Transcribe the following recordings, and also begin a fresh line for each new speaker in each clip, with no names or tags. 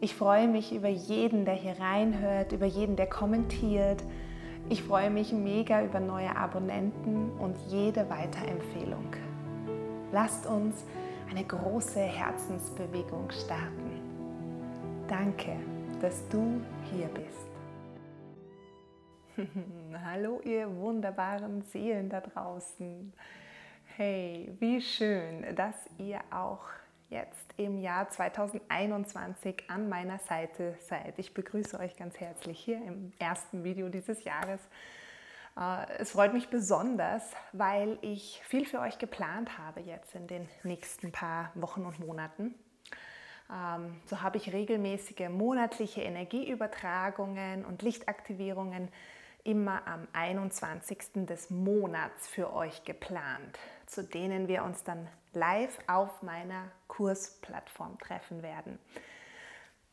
Ich freue mich über jeden, der hier reinhört, über jeden, der kommentiert. Ich freue mich mega über neue Abonnenten und jede Weiterempfehlung. Lasst uns eine große Herzensbewegung starten. Danke, dass du hier bist. Hallo ihr wunderbaren Seelen da draußen. Hey, wie schön, dass ihr auch jetzt im Jahr 2021 an meiner Seite seid. Ich begrüße euch ganz herzlich hier im ersten Video dieses Jahres. Äh, es freut mich besonders, weil ich viel für euch geplant habe jetzt in den nächsten paar Wochen und Monaten. Ähm, so habe ich regelmäßige monatliche Energieübertragungen und Lichtaktivierungen immer am 21. des Monats für euch geplant, zu denen wir uns dann live auf meiner Kursplattform treffen werden.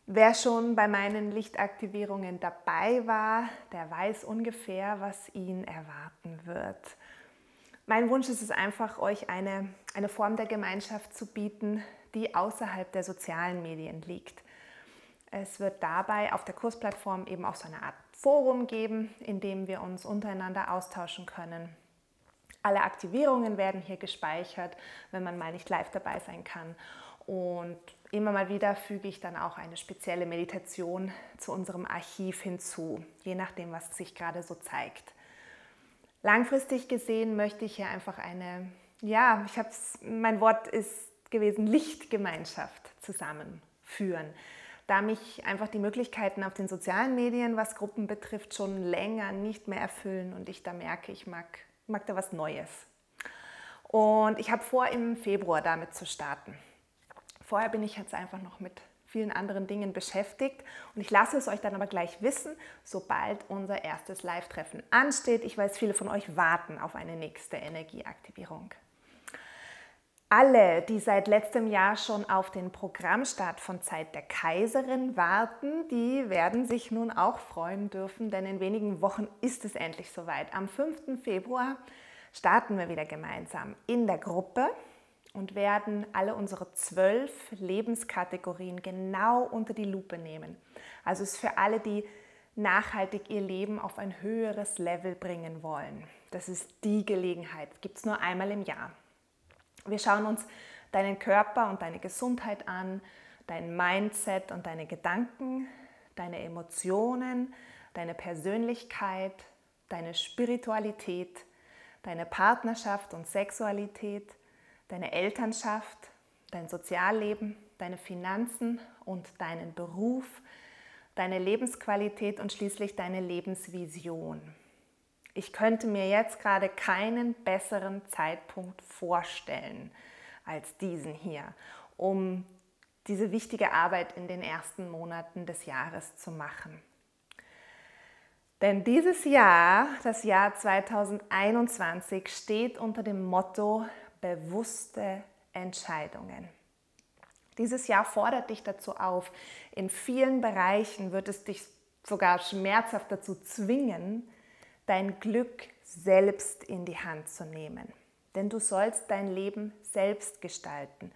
Wer schon bei meinen Lichtaktivierungen dabei war, der weiß ungefähr, was ihn erwarten wird. Mein Wunsch ist es einfach, euch eine, eine Form der Gemeinschaft zu bieten, die außerhalb der sozialen Medien liegt. Es wird dabei auf der Kursplattform eben auch so eine Art Forum geben, in dem wir uns untereinander austauschen können. Alle Aktivierungen werden hier gespeichert, wenn man mal nicht live dabei sein kann. Und immer mal wieder füge ich dann auch eine spezielle Meditation zu unserem Archiv hinzu, je nachdem, was sich gerade so zeigt. Langfristig gesehen möchte ich hier einfach eine, ja, ich habe mein Wort ist gewesen, Lichtgemeinschaft zusammenführen da mich einfach die Möglichkeiten auf den sozialen Medien, was Gruppen betrifft, schon länger nicht mehr erfüllen und ich da merke, ich mag, mag da was Neues. Und ich habe vor, im Februar damit zu starten. Vorher bin ich jetzt einfach noch mit vielen anderen Dingen beschäftigt und ich lasse es euch dann aber gleich wissen, sobald unser erstes Live-Treffen ansteht. Ich weiß, viele von euch warten auf eine nächste Energieaktivierung. Alle, die seit letztem Jahr schon auf den Programmstart von Zeit der Kaiserin warten, die werden sich nun auch freuen dürfen, denn in wenigen Wochen ist es endlich soweit. Am 5. Februar starten wir wieder gemeinsam in der Gruppe und werden alle unsere zwölf Lebenskategorien genau unter die Lupe nehmen. Also es ist für alle, die nachhaltig ihr Leben auf ein höheres Level bringen wollen. Das ist die Gelegenheit. Gibt es nur einmal im Jahr. Wir schauen uns deinen Körper und deine Gesundheit an, dein Mindset und deine Gedanken, deine Emotionen, deine Persönlichkeit, deine Spiritualität, deine Partnerschaft und Sexualität, deine Elternschaft, dein Sozialleben, deine Finanzen und deinen Beruf, deine Lebensqualität und schließlich deine Lebensvision. Ich könnte mir jetzt gerade keinen besseren Zeitpunkt vorstellen als diesen hier, um diese wichtige Arbeit in den ersten Monaten des Jahres zu machen. Denn dieses Jahr, das Jahr 2021, steht unter dem Motto bewusste Entscheidungen. Dieses Jahr fordert dich dazu auf. In vielen Bereichen wird es dich sogar schmerzhaft dazu zwingen, dein Glück selbst in die Hand zu nehmen. Denn du sollst dein Leben selbst gestalten.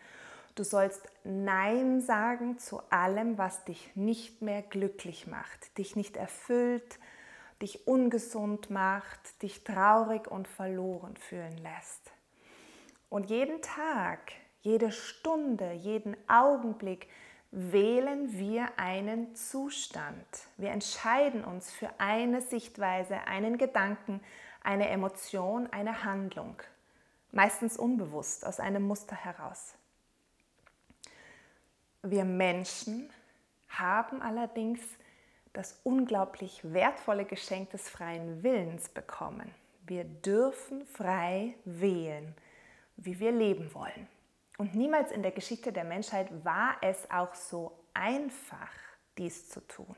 Du sollst Nein sagen zu allem, was dich nicht mehr glücklich macht, dich nicht erfüllt, dich ungesund macht, dich traurig und verloren fühlen lässt. Und jeden Tag, jede Stunde, jeden Augenblick wählen wir einen Zustand. Wir entscheiden uns für eine Sichtweise, einen Gedanken, eine Emotion, eine Handlung. Meistens unbewusst, aus einem Muster heraus. Wir Menschen haben allerdings das unglaublich wertvolle Geschenk des freien Willens bekommen. Wir dürfen frei wählen, wie wir leben wollen. Und niemals in der Geschichte der Menschheit war es auch so einfach, dies zu tun.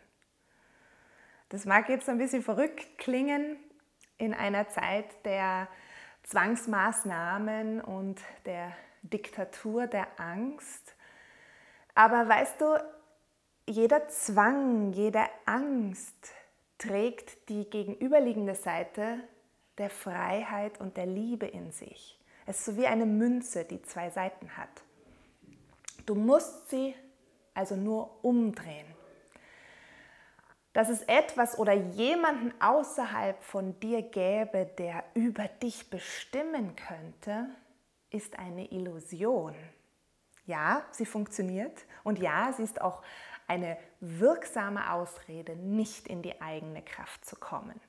Das mag jetzt ein bisschen verrückt klingen in einer Zeit der Zwangsmaßnahmen und der Diktatur der Angst. Aber weißt du, jeder Zwang, jede Angst trägt die gegenüberliegende Seite der Freiheit und der Liebe in sich. Es ist so wie eine Münze, die zwei Seiten hat. Du musst sie also nur umdrehen. Dass es etwas oder jemanden außerhalb von dir gäbe, der über dich bestimmen könnte, ist eine Illusion. Ja, sie funktioniert und ja, sie ist auch eine wirksame Ausrede, nicht in die eigene Kraft zu kommen.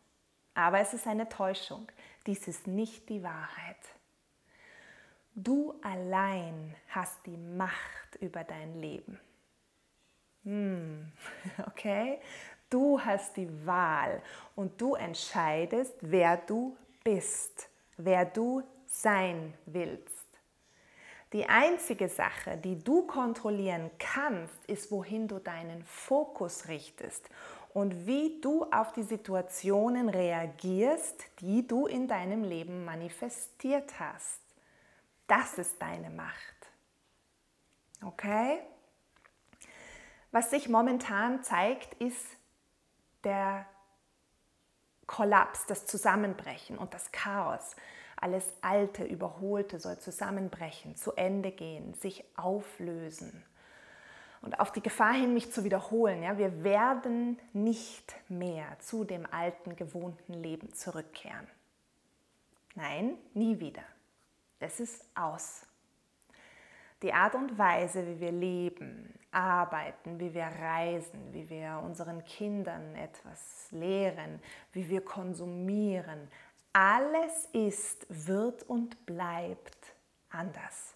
Aber es ist eine Täuschung. Dies ist nicht die Wahrheit. Du allein hast die Macht über dein Leben. Hm, okay? Du hast die Wahl und du entscheidest, wer du bist, wer du sein willst. Die einzige Sache, die du kontrollieren kannst, ist, wohin du deinen Fokus richtest und wie du auf die Situationen reagierst, die du in deinem Leben manifestiert hast. Das ist deine Macht. Okay? Was sich momentan zeigt, ist der Kollaps, das Zusammenbrechen und das Chaos. Alles Alte, Überholte soll zusammenbrechen, zu Ende gehen, sich auflösen. Und auf die Gefahr hin, mich zu wiederholen, ja, wir werden nicht mehr zu dem alten, gewohnten Leben zurückkehren. Nein, nie wieder. Es ist aus. Die Art und Weise, wie wir leben, arbeiten, wie wir reisen, wie wir unseren Kindern etwas lehren, wie wir konsumieren, alles ist, wird und bleibt anders.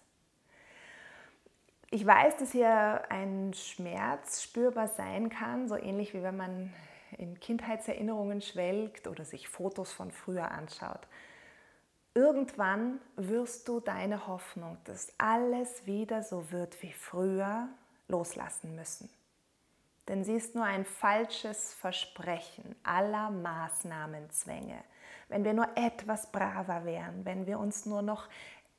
Ich weiß, dass hier ein Schmerz spürbar sein kann, so ähnlich wie wenn man in Kindheitserinnerungen schwelgt oder sich Fotos von früher anschaut. Irgendwann wirst du deine Hoffnung, dass alles wieder so wird wie früher, loslassen müssen. Denn sie ist nur ein falsches Versprechen aller Maßnahmenzwänge, wenn wir nur etwas braver wären, wenn wir uns nur noch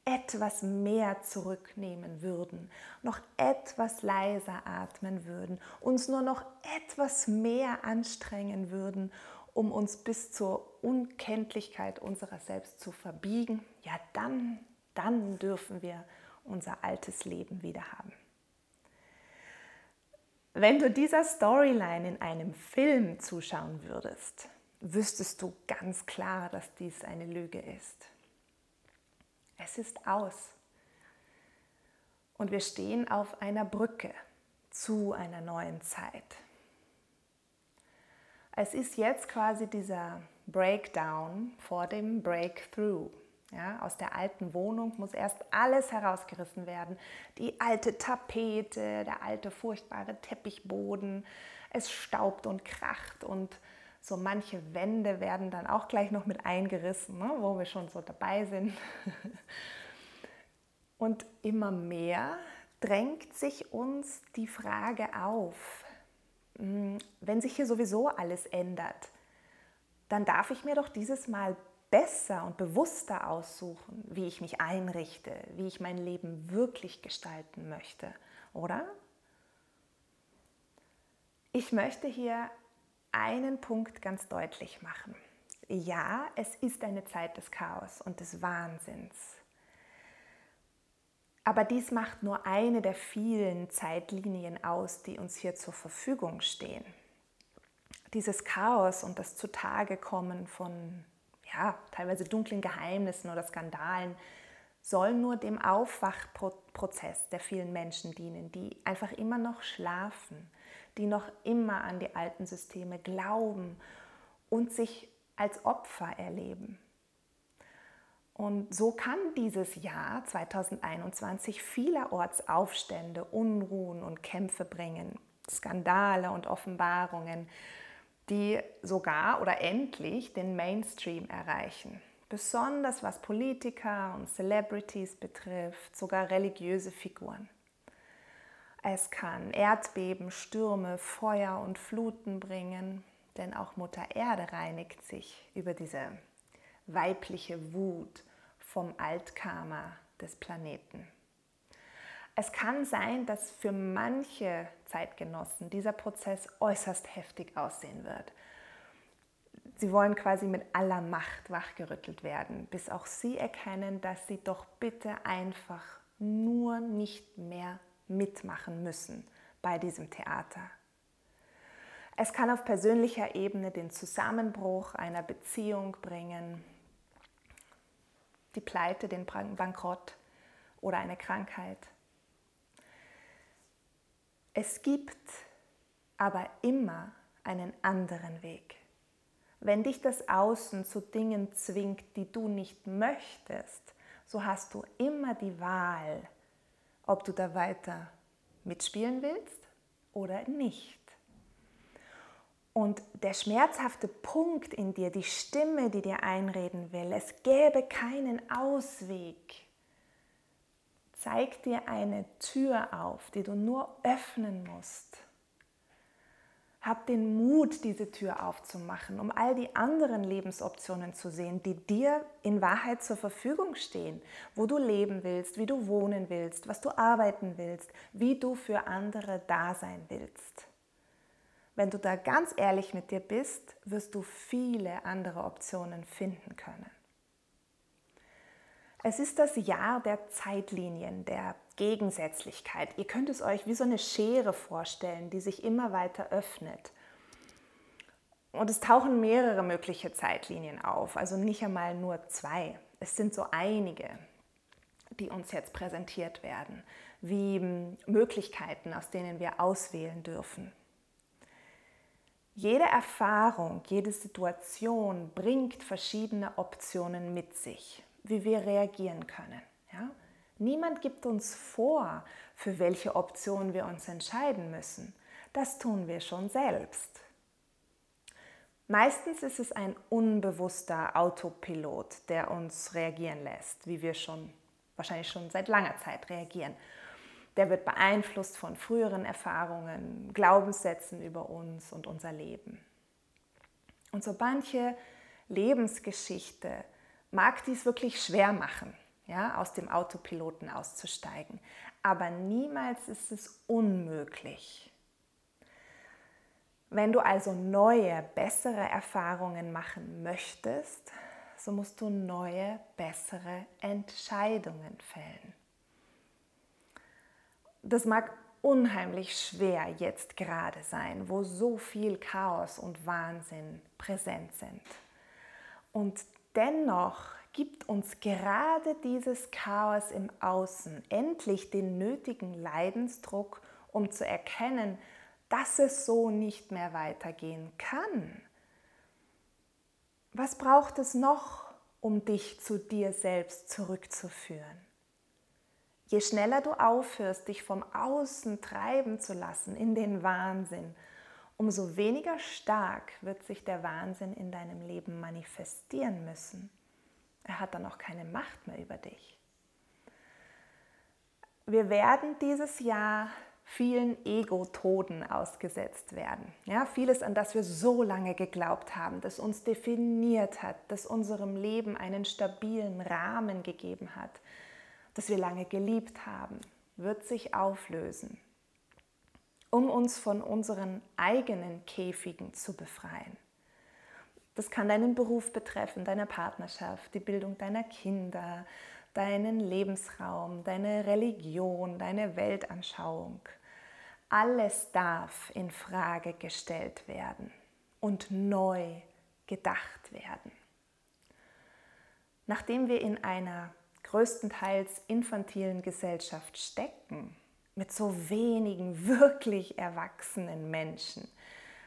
etwas mehr zurücknehmen würden, noch etwas leiser atmen würden, uns nur noch etwas mehr anstrengen würden, um uns bis zur Unkenntlichkeit unserer selbst zu verbiegen, ja dann, dann dürfen wir unser altes Leben wieder haben. Wenn du dieser Storyline in einem Film zuschauen würdest, wüsstest du ganz klar, dass dies eine Lüge ist. Es ist aus. Und wir stehen auf einer Brücke zu einer neuen Zeit. Es ist jetzt quasi dieser Breakdown vor dem Breakthrough. Ja, aus der alten Wohnung muss erst alles herausgerissen werden. Die alte Tapete, der alte furchtbare Teppichboden. Es staubt und kracht und so manche Wände werden dann auch gleich noch mit eingerissen, ne, wo wir schon so dabei sind. Und immer mehr drängt sich uns die Frage auf, wenn sich hier sowieso alles ändert, dann darf ich mir doch dieses Mal besser und bewusster aussuchen, wie ich mich einrichte, wie ich mein Leben wirklich gestalten möchte, oder? Ich möchte hier einen Punkt ganz deutlich machen. Ja, es ist eine Zeit des Chaos und des Wahnsinns. Aber dies macht nur eine der vielen Zeitlinien aus, die uns hier zur Verfügung stehen. Dieses Chaos und das Zutagekommen von ja, teilweise dunklen Geheimnissen oder Skandalen soll nur dem Aufwachprozess der vielen Menschen dienen, die einfach immer noch schlafen, die noch immer an die alten Systeme glauben und sich als Opfer erleben. Und so kann dieses Jahr 2021 vielerorts Aufstände, Unruhen und Kämpfe bringen, Skandale und Offenbarungen, die sogar oder endlich den Mainstream erreichen. besonders was Politiker und Celebrities betrifft, sogar religiöse Figuren. Es kann Erdbeben, Stürme, Feuer und Fluten bringen, denn auch Mutter Erde reinigt sich über diese weibliche Wut vom Altkarma des Planeten. Es kann sein, dass für manche Zeitgenossen dieser Prozess äußerst heftig aussehen wird. Sie wollen quasi mit aller Macht wachgerüttelt werden, bis auch sie erkennen, dass sie doch bitte einfach nur nicht mehr mitmachen müssen bei diesem Theater. Es kann auf persönlicher Ebene den Zusammenbruch einer Beziehung bringen, die Pleite, den Bankrott oder eine Krankheit. Es gibt aber immer einen anderen Weg. Wenn dich das Außen zu Dingen zwingt, die du nicht möchtest, so hast du immer die Wahl, ob du da weiter mitspielen willst oder nicht. Und der schmerzhafte Punkt in dir, die Stimme, die dir einreden will, es gäbe keinen Ausweg, zeigt dir eine Tür auf, die du nur öffnen musst. Hab den Mut, diese Tür aufzumachen, um all die anderen Lebensoptionen zu sehen, die dir in Wahrheit zur Verfügung stehen, wo du leben willst, wie du wohnen willst, was du arbeiten willst, wie du für andere da sein willst. Wenn du da ganz ehrlich mit dir bist, wirst du viele andere Optionen finden können. Es ist das Jahr der Zeitlinien, der Gegensätzlichkeit. Ihr könnt es euch wie so eine Schere vorstellen, die sich immer weiter öffnet. Und es tauchen mehrere mögliche Zeitlinien auf, also nicht einmal nur zwei. Es sind so einige, die uns jetzt präsentiert werden, wie Möglichkeiten, aus denen wir auswählen dürfen. Jede Erfahrung, jede Situation bringt verschiedene Optionen mit sich wie wir reagieren können. Ja? Niemand gibt uns vor, für welche Option wir uns entscheiden müssen. Das tun wir schon selbst. Meistens ist es ein unbewusster Autopilot, der uns reagieren lässt, wie wir schon wahrscheinlich schon seit langer Zeit reagieren. Der wird beeinflusst von früheren Erfahrungen, Glaubenssätzen über uns und unser Leben. Und so manche Lebensgeschichte mag dies wirklich schwer machen, ja, aus dem Autopiloten auszusteigen. Aber niemals ist es unmöglich. Wenn du also neue, bessere Erfahrungen machen möchtest, so musst du neue, bessere Entscheidungen fällen. Das mag unheimlich schwer jetzt gerade sein, wo so viel Chaos und Wahnsinn präsent sind. Und Dennoch gibt uns gerade dieses Chaos im Außen endlich den nötigen Leidensdruck, um zu erkennen, dass es so nicht mehr weitergehen kann. Was braucht es noch, um dich zu dir selbst zurückzuführen? Je schneller du aufhörst, dich vom Außen treiben zu lassen in den Wahnsinn, umso weniger stark wird sich der Wahnsinn in deinem Leben manifestieren müssen. Er hat dann auch keine Macht mehr über dich. Wir werden dieses Jahr vielen Ego-Toden ausgesetzt werden. Ja, vieles, an das wir so lange geglaubt haben, das uns definiert hat, das unserem Leben einen stabilen Rahmen gegeben hat, das wir lange geliebt haben, wird sich auflösen um uns von unseren eigenen Käfigen zu befreien. Das kann deinen Beruf betreffen, deine Partnerschaft, die Bildung deiner Kinder, deinen Lebensraum, deine Religion, deine Weltanschauung. Alles darf in Frage gestellt werden und neu gedacht werden. Nachdem wir in einer größtenteils infantilen Gesellschaft stecken, mit so wenigen wirklich erwachsenen Menschen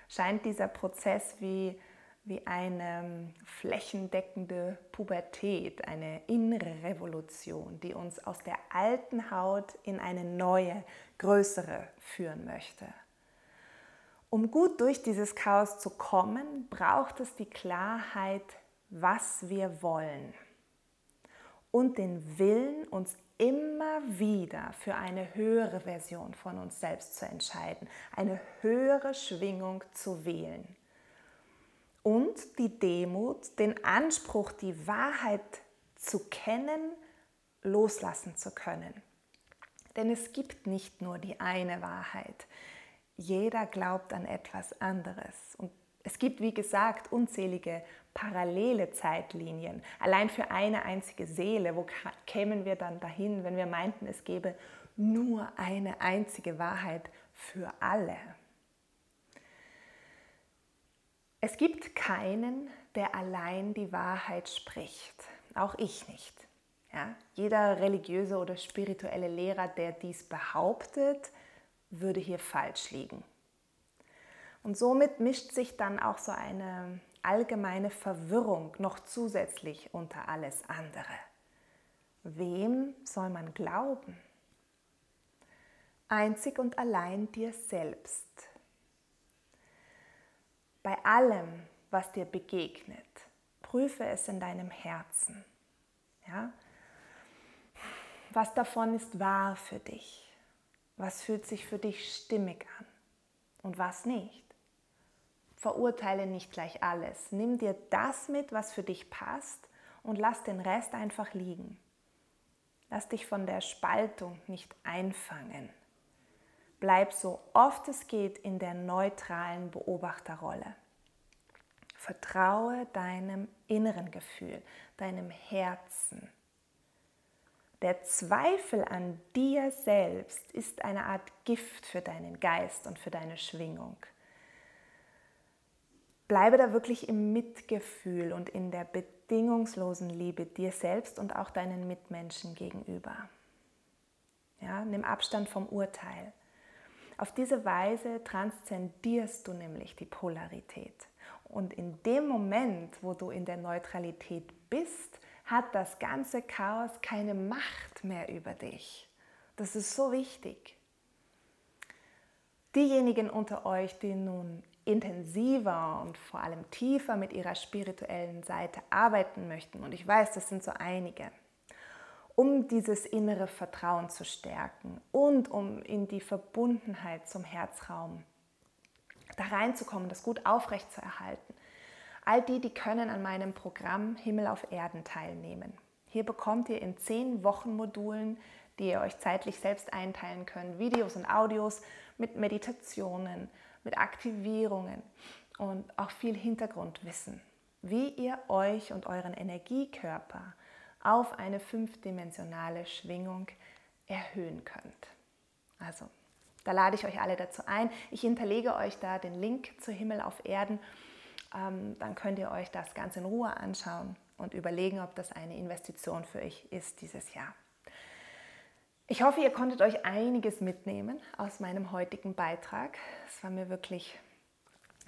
scheint dieser Prozess wie, wie eine flächendeckende Pubertät, eine innere Revolution, die uns aus der alten Haut in eine neue, größere führen möchte. Um gut durch dieses Chaos zu kommen, braucht es die Klarheit, was wir wollen und den Willen, uns immer wieder für eine höhere Version von uns selbst zu entscheiden, eine höhere Schwingung zu wählen. Und die Demut, den Anspruch, die Wahrheit zu kennen, loslassen zu können. Denn es gibt nicht nur die eine Wahrheit. Jeder glaubt an etwas anderes. Und es gibt, wie gesagt, unzählige parallele Zeitlinien. Allein für eine einzige Seele, wo kämen wir dann dahin, wenn wir meinten, es gäbe nur eine einzige Wahrheit für alle? Es gibt keinen, der allein die Wahrheit spricht. Auch ich nicht. Ja? Jeder religiöse oder spirituelle Lehrer, der dies behauptet, würde hier falsch liegen. Und somit mischt sich dann auch so eine allgemeine Verwirrung noch zusätzlich unter alles andere. Wem soll man glauben? Einzig und allein dir selbst. Bei allem, was dir begegnet, prüfe es in deinem Herzen. Ja? Was davon ist wahr für dich? Was fühlt sich für dich stimmig an und was nicht? Verurteile nicht gleich alles. Nimm dir das mit, was für dich passt und lass den Rest einfach liegen. Lass dich von der Spaltung nicht einfangen. Bleib so oft es geht in der neutralen Beobachterrolle. Vertraue deinem inneren Gefühl, deinem Herzen. Der Zweifel an dir selbst ist eine Art Gift für deinen Geist und für deine Schwingung. Bleibe da wirklich im Mitgefühl und in der bedingungslosen Liebe dir selbst und auch deinen Mitmenschen gegenüber. Ja, nimm Abstand vom Urteil. Auf diese Weise transzendierst du nämlich die Polarität. Und in dem Moment, wo du in der Neutralität bist, hat das ganze Chaos keine Macht mehr über dich. Das ist so wichtig. Diejenigen unter euch, die nun intensiver und vor allem tiefer mit ihrer spirituellen Seite arbeiten möchten, und ich weiß, das sind so einige, um dieses innere Vertrauen zu stärken und um in die Verbundenheit zum Herzraum da reinzukommen, das gut aufrecht zu erhalten. All die, die können an meinem Programm Himmel auf Erden teilnehmen. Hier bekommt ihr in zehn Wochen Modulen, die ihr euch zeitlich selbst einteilen könnt, Videos und Audios mit Meditationen, mit Aktivierungen und auch viel Hintergrundwissen, wie ihr euch und euren Energiekörper auf eine fünfdimensionale Schwingung erhöhen könnt. Also, da lade ich euch alle dazu ein. Ich hinterlege euch da den Link zu Himmel auf Erden. Ähm, dann könnt ihr euch das ganz in Ruhe anschauen und überlegen, ob das eine Investition für euch ist dieses Jahr. Ich hoffe, ihr konntet euch einiges mitnehmen aus meinem heutigen Beitrag. Es war mir wirklich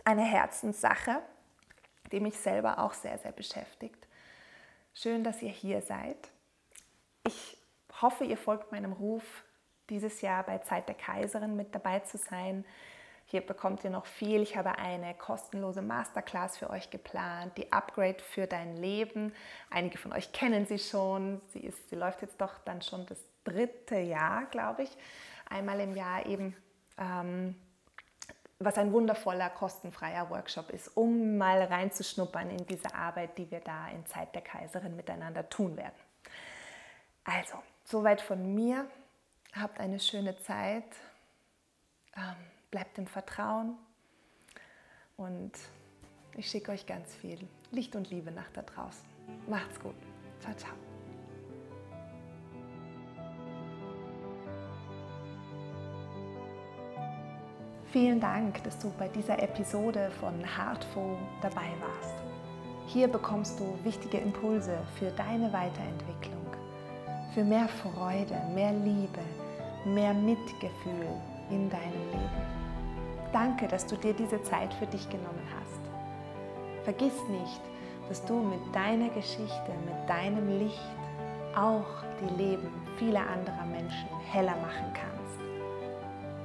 eine Herzenssache, die mich selber auch sehr, sehr beschäftigt. Schön, dass ihr hier seid. Ich hoffe, ihr folgt meinem Ruf, dieses Jahr bei Zeit der Kaiserin mit dabei zu sein. Hier bekommt ihr noch viel. Ich habe eine kostenlose Masterclass für euch geplant, die Upgrade für dein Leben. Einige von euch kennen sie schon. Sie, ist, sie läuft jetzt doch dann schon das dritte Jahr, glaube ich, einmal im Jahr eben, ähm, was ein wundervoller, kostenfreier Workshop ist, um mal reinzuschnuppern in diese Arbeit, die wir da in Zeit der Kaiserin miteinander tun werden. Also, soweit von mir. Habt eine schöne Zeit. Ähm, bleibt im Vertrauen. Und ich schicke euch ganz viel Licht und Liebe nach da draußen. Macht's gut. Ciao, ciao. Vielen Dank, dass du bei dieser Episode von Heartful dabei warst. Hier bekommst du wichtige Impulse für deine Weiterentwicklung, für mehr Freude, mehr Liebe, mehr Mitgefühl in deinem Leben. Danke, dass du dir diese Zeit für dich genommen hast. Vergiss nicht, dass du mit deiner Geschichte, mit deinem Licht auch die Leben vieler anderer Menschen heller machen kannst.